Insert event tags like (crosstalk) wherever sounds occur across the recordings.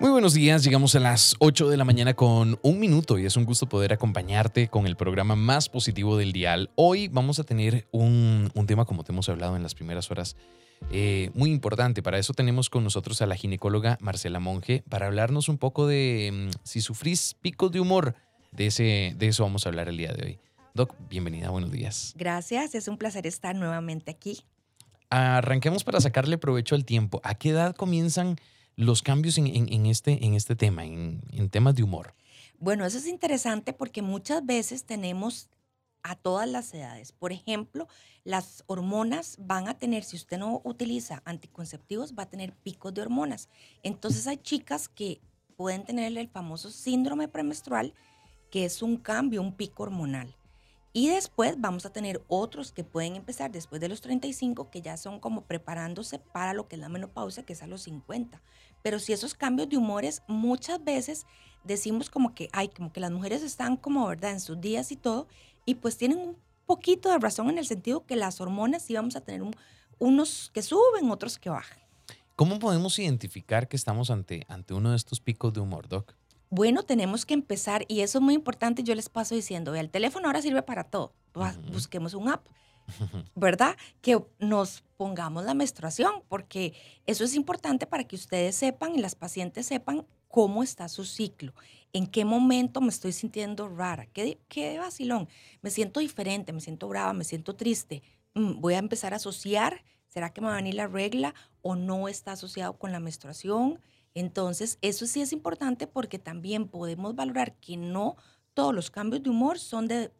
Muy buenos días, llegamos a las 8 de la mañana con un minuto y es un gusto poder acompañarte con el programa más positivo del dial. Hoy vamos a tener un, un tema, como te hemos hablado en las primeras horas, eh, muy importante. Para eso tenemos con nosotros a la ginecóloga Marcela Monge para hablarnos un poco de mm, si sufrís picos de humor. De, ese, de eso vamos a hablar el día de hoy. Doc, bienvenida, buenos días. Gracias, es un placer estar nuevamente aquí. Arranquemos para sacarle provecho al tiempo. ¿A qué edad comienzan los cambios en, este, en este tema, en, en temas de humor? Bueno, eso es interesante porque muchas veces tenemos a todas las edades. Por ejemplo, las hormonas van a tener, si usted no utiliza anticonceptivos, va a tener picos de hormonas. Entonces hay chicas que pueden tener el famoso síndrome premenstrual, que es un cambio, un pico hormonal. Y después vamos a tener otros que pueden empezar después de los 35, que ya son como preparándose para lo que es la menopausia, que es a los 50. Pero si esos cambios de humores muchas veces decimos como que, ay, como que las mujeres están como, ¿verdad?, en sus días y todo, y pues tienen un poquito de razón en el sentido que las hormonas sí vamos a tener unos que suben, otros que bajan. ¿Cómo podemos identificar que estamos ante, ante uno de estos picos de humor, Doc? Bueno, tenemos que empezar, y eso es muy importante, yo les paso diciendo, el teléfono ahora sirve para todo, busquemos un app, (laughs) ¿verdad? Que nos pongamos la menstruación, porque eso es importante para que ustedes sepan y las pacientes sepan cómo está su ciclo, en qué momento me estoy sintiendo rara, qué, qué vacilón, me siento diferente, me siento brava, me siento triste, mm, voy a empezar a asociar, ¿será que me va a venir la regla o no está asociado con la menstruación? Entonces, eso sí es importante porque también podemos valorar que no todos los cambios de humor son de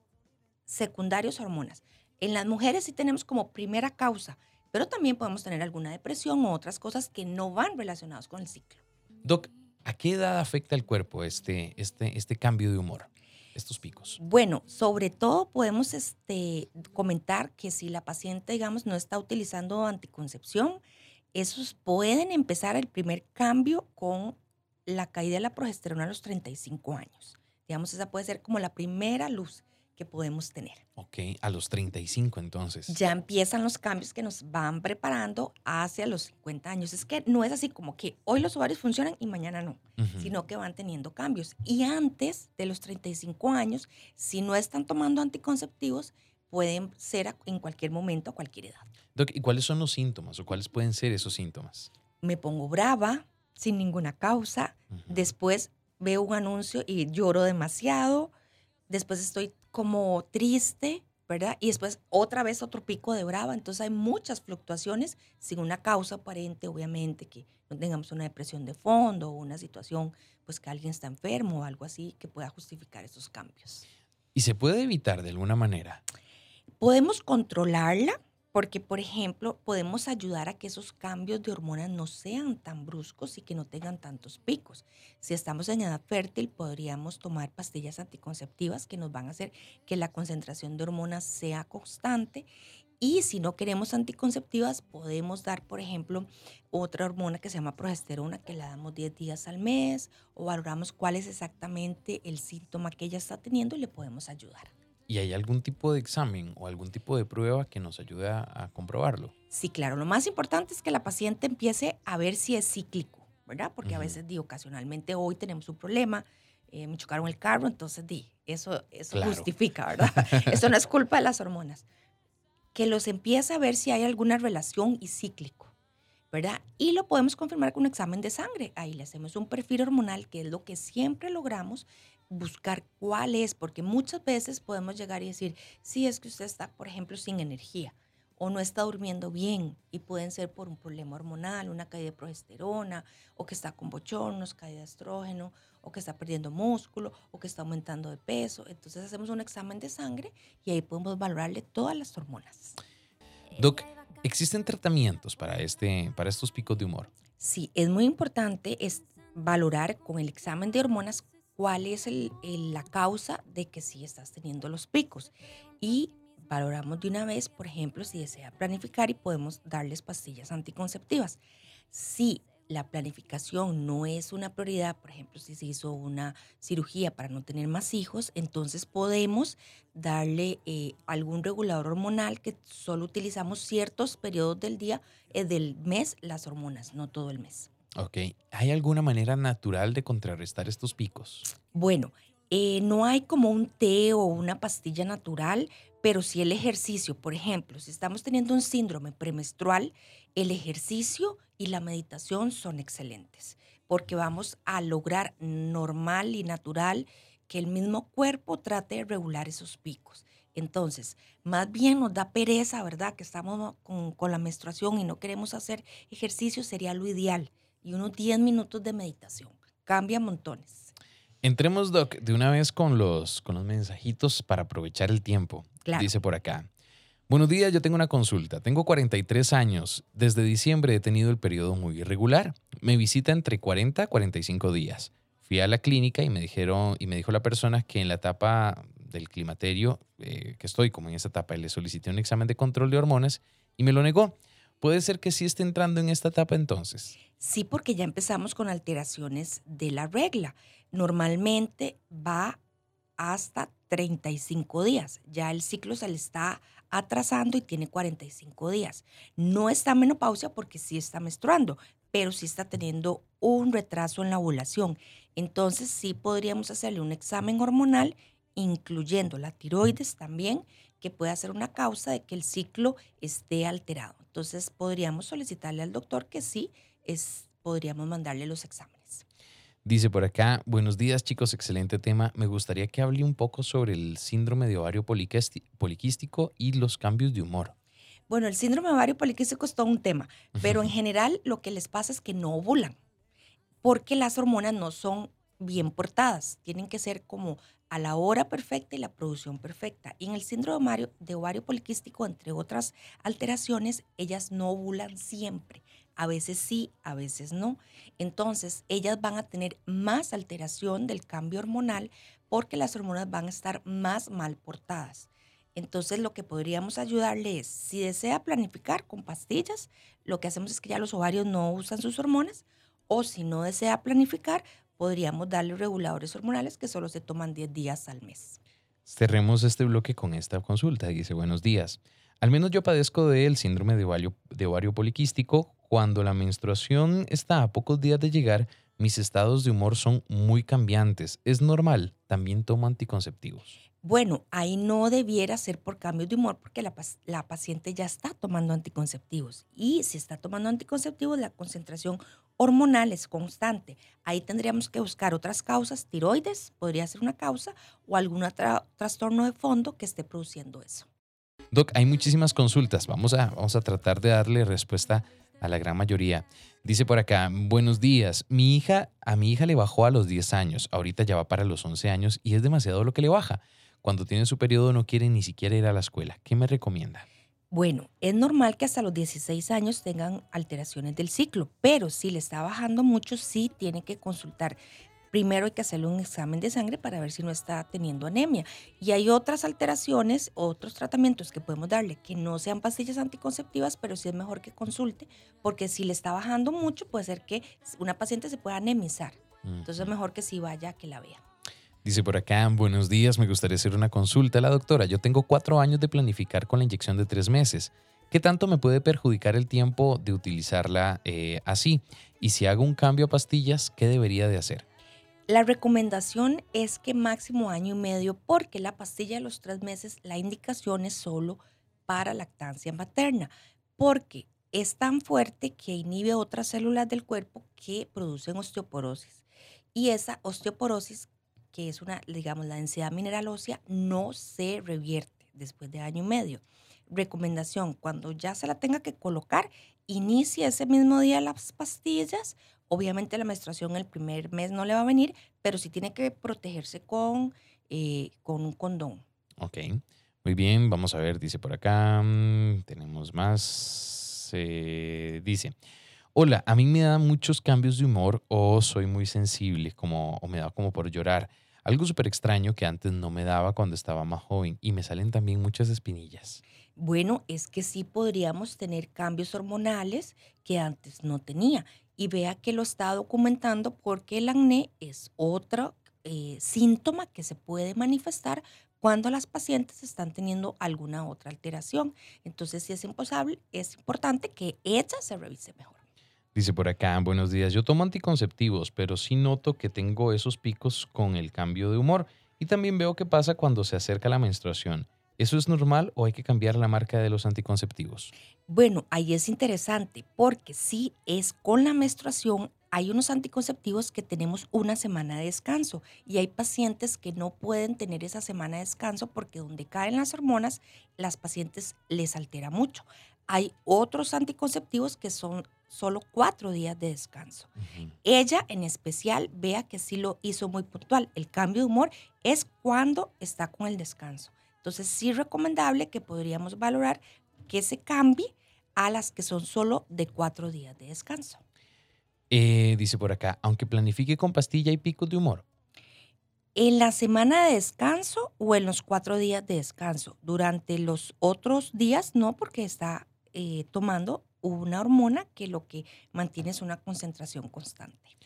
secundarios hormonas. En las mujeres sí tenemos como primera causa, pero también podemos tener alguna depresión u otras cosas que no van relacionadas con el ciclo. Doc, ¿a qué edad afecta el cuerpo este, este, este cambio de humor? estos picos? Bueno, sobre todo podemos este, comentar que si la paciente, digamos, no está utilizando anticoncepción, esos pueden empezar el primer cambio con la caída de la progesterona a los 35 años. Digamos, esa puede ser como la primera luz que podemos tener. Ok, a los 35 entonces. Ya empiezan los cambios que nos van preparando hacia los 50 años. Es que no es así como que hoy los ovarios funcionan y mañana no, sino que van teniendo cambios. Y antes de los 35 años, si no están tomando anticonceptivos, pueden ser en cualquier momento, a cualquier edad. Doc, ¿y cuáles son los síntomas o cuáles pueden ser esos síntomas? Me pongo brava sin ninguna causa, después veo un anuncio y lloro demasiado, después estoy como triste, ¿verdad? Y después otra vez otro pico de brava. Entonces hay muchas fluctuaciones sin una causa aparente, obviamente, que no tengamos una depresión de fondo o una situación, pues que alguien está enfermo o algo así que pueda justificar esos cambios. ¿Y se puede evitar de alguna manera? Podemos controlarla porque, por ejemplo, podemos ayudar a que esos cambios de hormonas no sean tan bruscos y que no tengan tantos picos. Si estamos en edad fértil, podríamos tomar pastillas anticonceptivas que nos van a hacer que la concentración de hormonas sea constante. Y si no queremos anticonceptivas, podemos dar, por ejemplo, otra hormona que se llama progesterona, que la damos 10 días al mes, o valoramos cuál es exactamente el síntoma que ella está teniendo y le podemos ayudar. ¿Y hay algún tipo de examen o algún tipo de prueba que nos ayude a, comprobarlo? Sí, claro. Lo más importante es que la paciente empiece a ver si es cíclico, ¿verdad? Porque a veces, di, ocasionalmente hoy tenemos un problema, eh, me chocaron el carro, entonces, di, eso, eso justifica, ¿verdad? (laughs) eso no es culpa de las hormonas. Que los empiece a ver si hay alguna relación y cíclico, ¿verdad? Y lo podemos confirmar con un examen de sangre. Ahí le hacemos un perfil hormonal, que es lo que siempre logramos buscar cuál es, porque muchas veces podemos llegar y decir, sí, es que usted está, por ejemplo, sin energía o no está durmiendo bien y pueden ser por un problema hormonal, una caída de progesterona, o que está con bochornos, caída de estrógeno, o que está perdiendo músculo, o que está aumentando de peso. Entonces hacemos un examen de sangre y ahí podemos valorarle todas las hormonas. Doc, ¿existen tratamientos para, este, para estos picos de humor? Sí, es muy importante es valorar con el examen de hormonas cuál es la causa de que sí estás teniendo los picos. Y valoramos de una vez, por ejemplo, si desea planificar y podemos darles pastillas anticonceptivas. Si la planificación no es una prioridad, por ejemplo, si se hizo una cirugía para no tener más hijos, entonces podemos darle eh, algún regulador hormonal que solo utilizamos ciertos periodos del día, eh, del mes, las hormonas, no todo el mes. Ok. ¿Hay alguna manera natural de contrarrestar estos picos? Bueno, eh, no hay como un té o una pastilla natural, pero sí el ejercicio. Por ejemplo, si estamos teniendo un síndrome premenstrual, el ejercicio y la meditación son excelentes, porque vamos a lograr normal y natural que el mismo cuerpo trate de regular esos picos. Entonces, más bien nos da pereza, ¿verdad? Que estamos con, con la menstruación y no queremos hacer ejercicio, sería lo ideal. Y unos 10 minutos de meditación. Cambia montones. Entremos, Doc, de una vez con los, con los mensajitos para aprovechar el tiempo. Dice por acá. Buenos días, yo tengo una consulta. Tengo 43 años. Desde diciembre he tenido el periodo muy irregular. Me visita entre 40 a 45 días. Fui a la clínica y me dijeron y me dijo la persona que en la etapa del climaterio, eh, que estoy como en esa etapa, le solicité un examen de control de hormonas y me lo negó. ¿Puede ser que sí esté entrando en esta etapa entonces? Sí, porque ya empezamos con alteraciones de la regla. Normalmente va hasta 35 días. Ya el ciclo se le está atrasando y tiene 45 días. No está en menopausia porque sí está menstruando, pero sí está teniendo un retraso en la ovulación. Entonces sí podríamos hacerle un examen hormonal, incluyendo la tiroides también, que puede ser una causa de que el ciclo esté alterado. Entonces podríamos solicitarle al doctor que sí, es, podríamos mandarle los exámenes. Dice por acá, buenos días chicos, excelente tema. Me gustaría que hable un poco sobre el síndrome de ovario poliquístico y los cambios de humor. Bueno, el síndrome de ovario poliquístico es todo un tema, pero en general lo que les pasa es que no ovulan, porque las hormonas no son bien portadas, tienen que ser como a la hora perfecta y la producción perfecta. Y en el síndrome de ovario poliquístico, entre otras alteraciones, ellas no ovulan siempre. A veces sí, a veces no. Entonces, ellas van a tener más alteración del cambio hormonal porque las hormonas van a estar más mal portadas. Entonces, lo que podríamos ayudarle es, si desea planificar con pastillas, lo que hacemos es que ya los ovarios no usan sus hormonas, o si no desea planificar, podríamos darle reguladores hormonales que solo se toman 10 días al mes. Cerremos este bloque con esta consulta. Dice, buenos días. Al menos yo padezco del síndrome de ovario, de ovario poliquístico. Cuando la menstruación está a pocos días de llegar, mis estados de humor son muy cambiantes. ¿Es normal? También tomo anticonceptivos. Bueno, ahí no debiera ser por cambios de humor porque la, la, paciente ya está tomando anticonceptivos. Y si está tomando anticonceptivos, la concentración hormonal es constante. Ahí tendríamos que buscar otras causas, tiroides podría ser una causa o algún trastorno de fondo que esté produciendo eso. Doc, hay muchísimas consultas. Vamos a, vamos a tratar de darle respuesta a la gran mayoría. Dice por acá, buenos días. Mi hija, a mi hija le bajó a los 10 años. Ahorita ya va para los 11 años y es demasiado lo que le baja. Cuando tiene su periodo no quiere ni siquiera ir a la escuela. ¿Qué me recomienda? Bueno, es normal que hasta los 16 años tengan alteraciones del ciclo, pero si le está bajando mucho, sí tiene que consultar. Primero hay que hacerle un examen de sangre para ver si no está teniendo anemia. Y hay otras alteraciones, otros tratamientos que podemos darle que no sean pastillas anticonceptivas, pero sí es mejor que consulte, porque si le está bajando mucho, puede ser que una paciente se pueda anemizar. Entonces es mejor que sí vaya que la vea. Dice por acá, buenos días, me gustaría hacer una consulta a la doctora. Yo tengo cuatro años de planificar con la inyección de tres meses. ¿Qué tanto me puede perjudicar el tiempo de utilizarla eh, así? Y si hago un cambio a pastillas, ¿qué debería de hacer? La recomendación es que máximo año y medio, porque la pastilla de los tres meses, la indicación es solo para lactancia materna, porque es tan fuerte que inhibe otras células del cuerpo que producen osteoporosis. Y esa osteoporosis que es una, digamos, la densidad mineral ósea, no se revierte después de año y medio. Recomendación, cuando ya se la tenga que colocar, inicie ese mismo día las pastillas. Obviamente la menstruación el primer mes no le va a venir, pero sí tiene que protegerse con, eh, con un condón. Ok, muy bien, vamos a ver, dice por acá, mm, tenemos más, eh, dice, hola, a mí me da muchos cambios de humor o soy muy sensible como, o me da como por llorar. Algo súper extraño que antes no me daba cuando estaba más joven y me salen también muchas espinillas. Bueno, es que sí podríamos tener cambios hormonales que antes no tenía. Y vea que lo está documentando porque el acné es otro eh, síntoma que se puede manifestar cuando las pacientes están teniendo alguna otra alteración. Entonces, si es imposible, es importante que ella se revise mejor. Dice por acá, buenos días, yo tomo anticonceptivos, pero sí noto que tengo esos picos con el cambio de humor y también veo qué pasa cuando se acerca la menstruación. ¿Eso es normal o hay que cambiar la marca de los anticonceptivos? Bueno, ahí es interesante porque si es con la menstruación, hay unos anticonceptivos que tenemos una semana de descanso y hay pacientes que no pueden tener esa semana de descanso porque donde caen las hormonas, las pacientes les altera mucho. Hay otros anticonceptivos que son solo cuatro días de descanso. Ella en especial, vea que sí lo hizo muy puntual. El cambio de humor es cuando está con el descanso. Entonces, sí recomendable que podríamos valorar que se cambie a las que son solo de cuatro días de descanso. Eh, dice por acá, aunque planifique con pastilla y picos de humor. En la semana de descanso o en los cuatro días de descanso. Durante los otros días no, porque está eh, tomando una hormona que lo que mantiene es una concentración constante.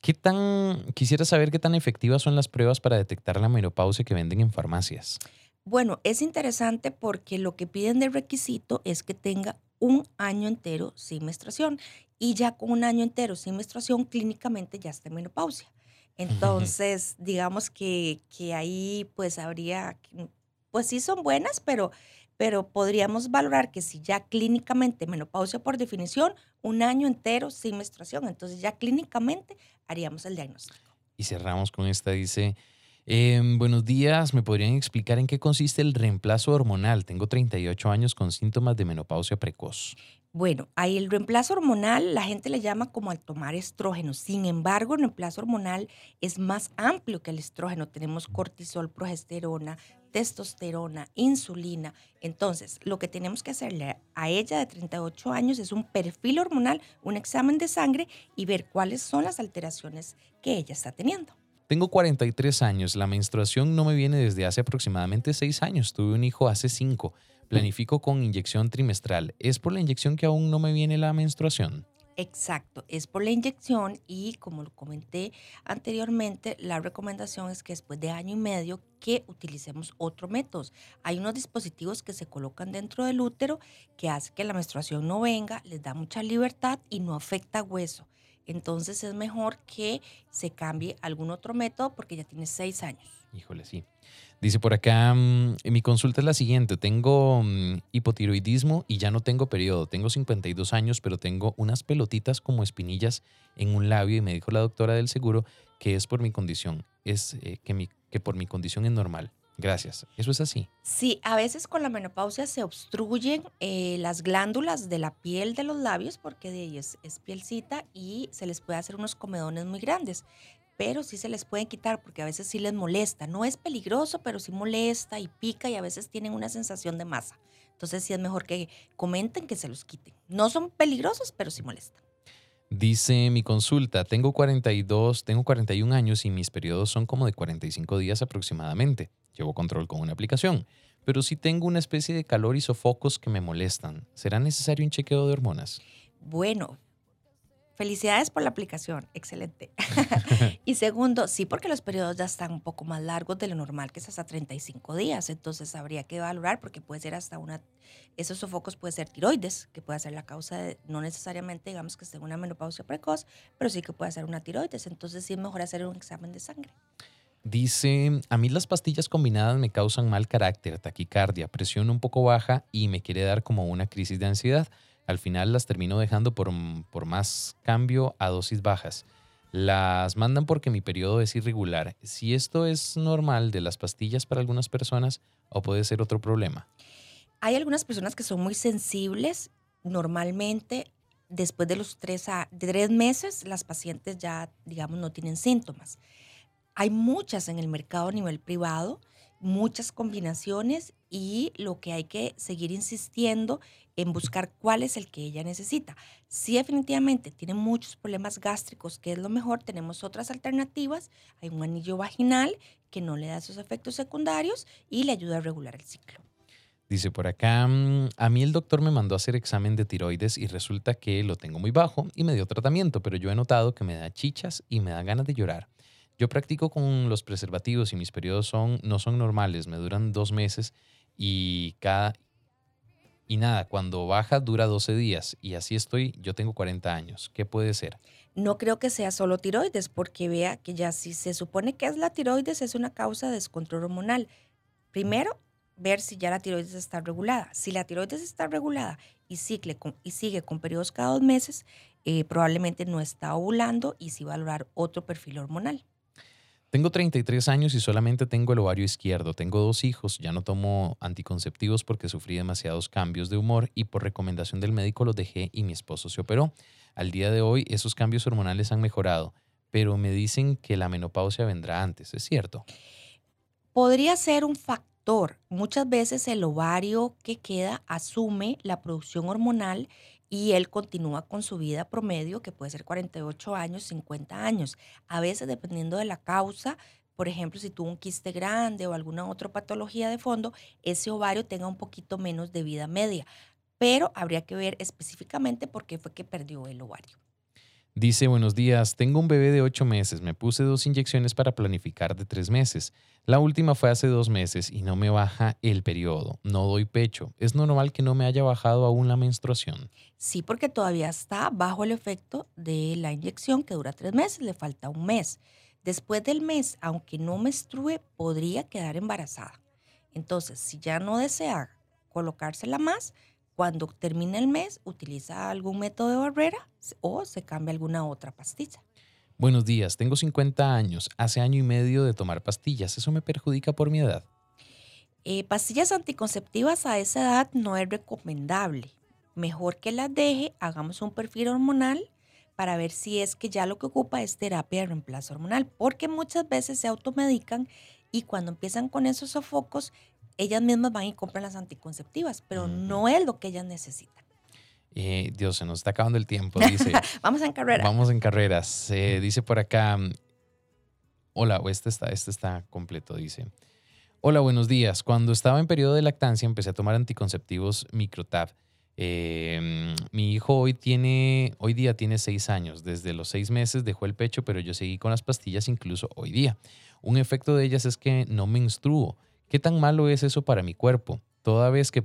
¿Qué tan, quisiera saber qué tan efectivas son las pruebas para detectar la menopausia que venden en farmacias? Bueno, es interesante porque lo que piden de requisito es que tenga un año entero sin menstruación y ya con un año entero sin menstruación clínicamente ya está en menopausia. Entonces, digamos que, que ahí pues habría, pues sí son buenas, pero pero podríamos valorar que si ya clínicamente menopausia por definición, un año entero sin menstruación, entonces ya clínicamente haríamos el diagnóstico. Y cerramos con esta, dice, em, buenos días, ¿me podrían explicar en qué consiste el reemplazo hormonal? Tengo 38 años con síntomas de menopausia precoz. Bueno, ahí el reemplazo hormonal la gente le llama como al tomar estrógeno. Sin embargo, el reemplazo hormonal es más amplio que el estrógeno. Tenemos cortisol, progesterona, testosterona, insulina. Entonces, lo que tenemos que hacerle a ella de 38 años es un perfil hormonal, un examen de sangre y ver cuáles son las alteraciones que ella está teniendo. Tengo 43 años, la menstruación no me viene desde hace aproximadamente 6 años, tuve un hijo hace 5. Planifico con inyección trimestral. ¿Es por la inyección que aún no me viene la menstruación? Exacto, es por la inyección y como lo comenté anteriormente, la recomendación es que después de año y medio que utilicemos otro método. Hay unos dispositivos que se colocan dentro del útero que hace que la menstruación no venga, les da mucha libertad y no afecta hueso. Entonces es mejor que se cambie algún otro método porque ya tiene seis años. Híjole, sí. Dice por acá, mm, mi consulta es la siguiente, tengo mm, hipotiroidismo y ya no tengo periodo, tengo 52 años, pero tengo unas pelotitas como espinillas en un labio y me dijo la doctora del seguro que es por mi condición, es eh, que, por mi condición es normal. Gracias. ¿Eso es así? Sí, a veces con la menopausia se obstruyen eh, las glándulas de la piel de los labios porque de ellos es pielcita y se les puede hacer unos comedones muy grandes pero sí se les pueden quitar porque a veces sí les molesta. No es peligroso, pero sí molesta y pica y a veces tienen una sensación de masa. Entonces sí es mejor que comenten que se los quiten. No son peligrosos, pero sí molestan. Dice mi consulta, tengo 42, tengo 41 años y mis periodos son como de 45 días aproximadamente. Llevo control con una aplicación, pero sí tengo una especie de calor y sofocos que me molestan. ¿Será necesario un chequeo de hormonas? Bueno, Felicidades por la aplicación, excelente. (laughs) y segundo, sí, porque los periodos ya están un poco más largos de lo normal, que es hasta 35 días, entonces habría que valorar porque puede ser hasta una, esos sofocos puede ser tiroides, que puede ser la causa de, no necesariamente digamos que esté en una menopausia precoz, pero sí que puede ser una tiroides, entonces sí es mejor hacer un examen de sangre. Dice, a mí las pastillas combinadas me causan mal carácter, taquicardia, presión un poco baja y me quiere dar como una crisis de ansiedad. Al final las termino dejando por, por más cambio a dosis bajas. Las mandan porque mi periodo es irregular. Si esto es normal de las pastillas para algunas personas o puede ser otro problema. Hay algunas personas que son muy sensibles. Normalmente, después de los tres, a, tres meses, las pacientes ya, digamos, no tienen síntomas. Hay muchas en el mercado a nivel privado, muchas combinaciones y lo que hay que seguir insistiendo en buscar cuál es el que ella necesita. Si definitivamente tiene muchos problemas gástricos, que es lo mejor, tenemos otras alternativas. Hay un anillo vaginal que no le da esos efectos secundarios y le ayuda a regular el ciclo. Dice por acá, mm, a mí el doctor me mandó a hacer examen de tiroides y resulta que lo tengo muy bajo y me dio tratamiento, pero yo he notado que me da chichas y me da ganas de llorar. Yo practico con los preservativos y mis periodos son, no son normales, me duran dos meses y cada, y nada, cuando baja dura 12 días y así estoy, yo tengo 40 años. ¿Qué puede ser? No creo que sea solo tiroides, porque vea que ya si se supone que es la tiroides, es una causa de descontrol hormonal. Primero, ver si ya la tiroides está regulada. Si la tiroides está regulada y, y sigue con periodos cada dos meses, eh, probablemente no está ovulando y sí va a lograr otro perfil hormonal. Tengo 33 años y solamente tengo el ovario izquierdo. Tengo dos hijos. Ya no tomo anticonceptivos porque sufrí demasiados cambios de humor y por recomendación del médico los dejé y mi esposo se operó. Al día de hoy esos cambios hormonales han mejorado, pero me dicen que la menopausia vendrá antes. ¿Es cierto? Podría ser un factor. Muchas veces el ovario que queda asume la producción hormonal y él continúa con su vida promedio, que puede ser 48 años, 50 años. A veces, dependiendo de la causa, por ejemplo, si tuvo un quiste grande o alguna otra patología de fondo, ese ovario tenga un poquito menos de vida media. Pero habría que ver específicamente por qué fue que perdió el ovario. Dice, buenos días, tengo un bebé de ocho meses, me puse dos inyecciones para planificar de tres meses. La última fue hace dos meses y no me baja el periodo, no doy pecho. ¿Es normal que no me haya bajado aún la menstruación? Sí, porque todavía está bajo el efecto de la inyección que dura tres meses, le falta un mes. Después del mes, aunque no menstrue, podría quedar embarazada. Entonces, si ya no desea colocársela más, cuando termine el mes, utiliza algún método de barrera o se cambia alguna otra pastilla. Buenos días, tengo 50 años, hace año y medio de tomar pastillas. ¿Eso me perjudica por mi edad? Eh, pastillas anticonceptivas a esa edad no es recomendable. Mejor que las deje, hagamos un perfil hormonal para ver si es que ya lo que ocupa es terapia de reemplazo hormonal, porque muchas veces se automedican y cuando empiezan con esos sofocos ellas mismas van y compran las anticonceptivas, pero no es lo que ellas necesitan. Eh, Dios, se nos está acabando el tiempo. Dice, (laughs) vamos en carrera. Vamos en carreras. dice por acá, hola, este está, este está completo, dice. Hola, buenos días. Cuando estaba en periodo de lactancia empecé a tomar anticonceptivos Microtab. Em, mi hijo hoy tiene, hoy día tiene seis años. Desde los seis meses dejó el pecho, pero yo seguí con las pastillas incluso hoy día. Un efecto de ellas es que no menstruo. ¿Qué tan malo es eso para mi cuerpo? Toda vez que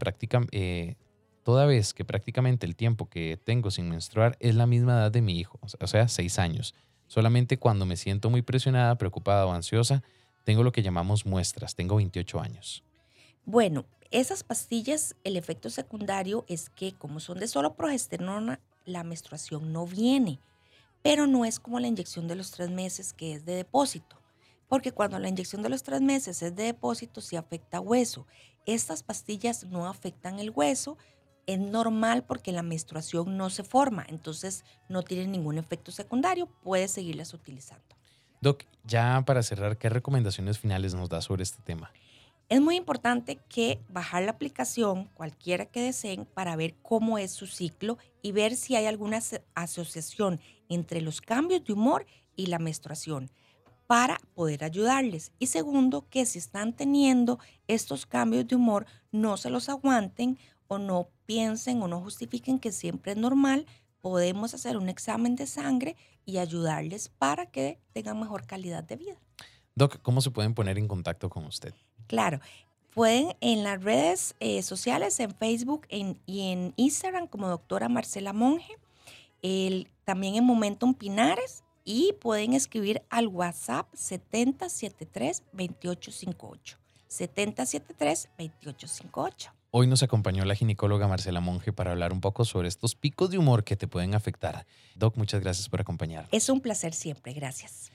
eh, toda vez que prácticamente el tiempo que tengo sin menstruar es la misma edad de mi hijo, o sea, seis años. Solamente cuando me siento muy presionada, preocupada o ansiosa, tengo lo que llamamos muestras. Tengo 28 años. Bueno, esas pastillas, el efecto secundario es que como son de solo progesterona, la menstruación no viene, pero no es como la inyección de los tres meses que es de depósito porque cuando la inyección de los tres meses es de depósito, sí afecta hueso. Estas pastillas no afectan el hueso, es normal porque la menstruación no se forma, entonces no tienen ningún efecto secundario, puedes seguirlas utilizando. Doc, ya para cerrar, ¿qué recomendaciones finales nos da sobre este tema? Es muy importante que bajar la aplicación, cualquiera que deseen, para ver cómo es su ciclo y ver si hay alguna asociación entre los cambios de humor y la menstruación para poder ayudarles. Y segundo, que si están teniendo estos cambios de humor, no se los aguanten o no piensen o no justifiquen que siempre es normal. Podemos hacer un examen de sangre y ayudarles para que tengan mejor calidad de vida. Doc, ¿cómo se pueden poner en contacto con usted? Claro, pueden en las redes eh, sociales, en Facebook y en Instagram como doctora Marcela Monge, el, también en Momentum Pinares y pueden escribir al WhatsApp 7073-2858. 7073-2858. Hoy nos acompañó la ginecóloga Marcela Monge para hablar un poco sobre estos picos de humor que te pueden afectar. Doc, muchas gracias por acompañarnos. Es un placer siempre, gracias.